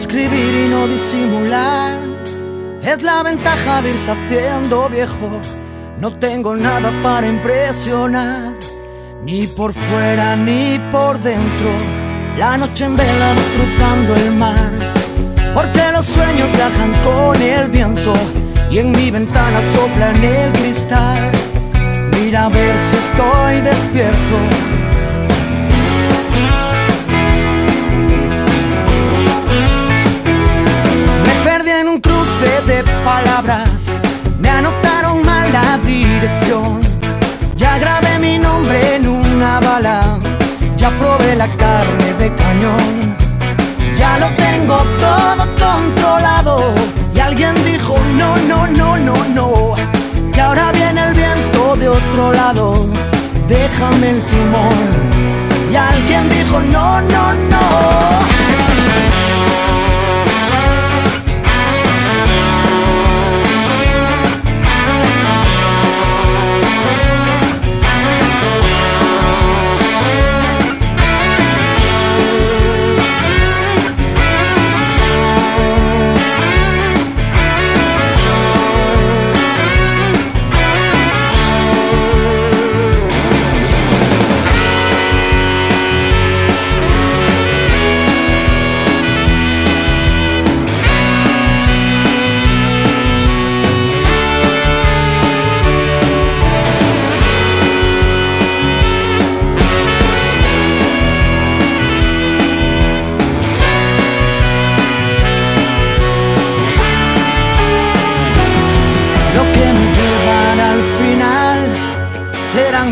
escribir y no disimular. Es la ventaja de irse haciendo viejo. No tengo nada para impresionar, ni por fuera ni por dentro. La noche en vela cruzando el mar, porque los sueños viajan con el viento y en mi ventana sopla el cristal. Mira a ver si estoy despierto. La carne de cañón. Ya lo tengo todo controlado y alguien dijo no, no, no, no, no, que ahora viene el viento de otro lado, déjame el timón.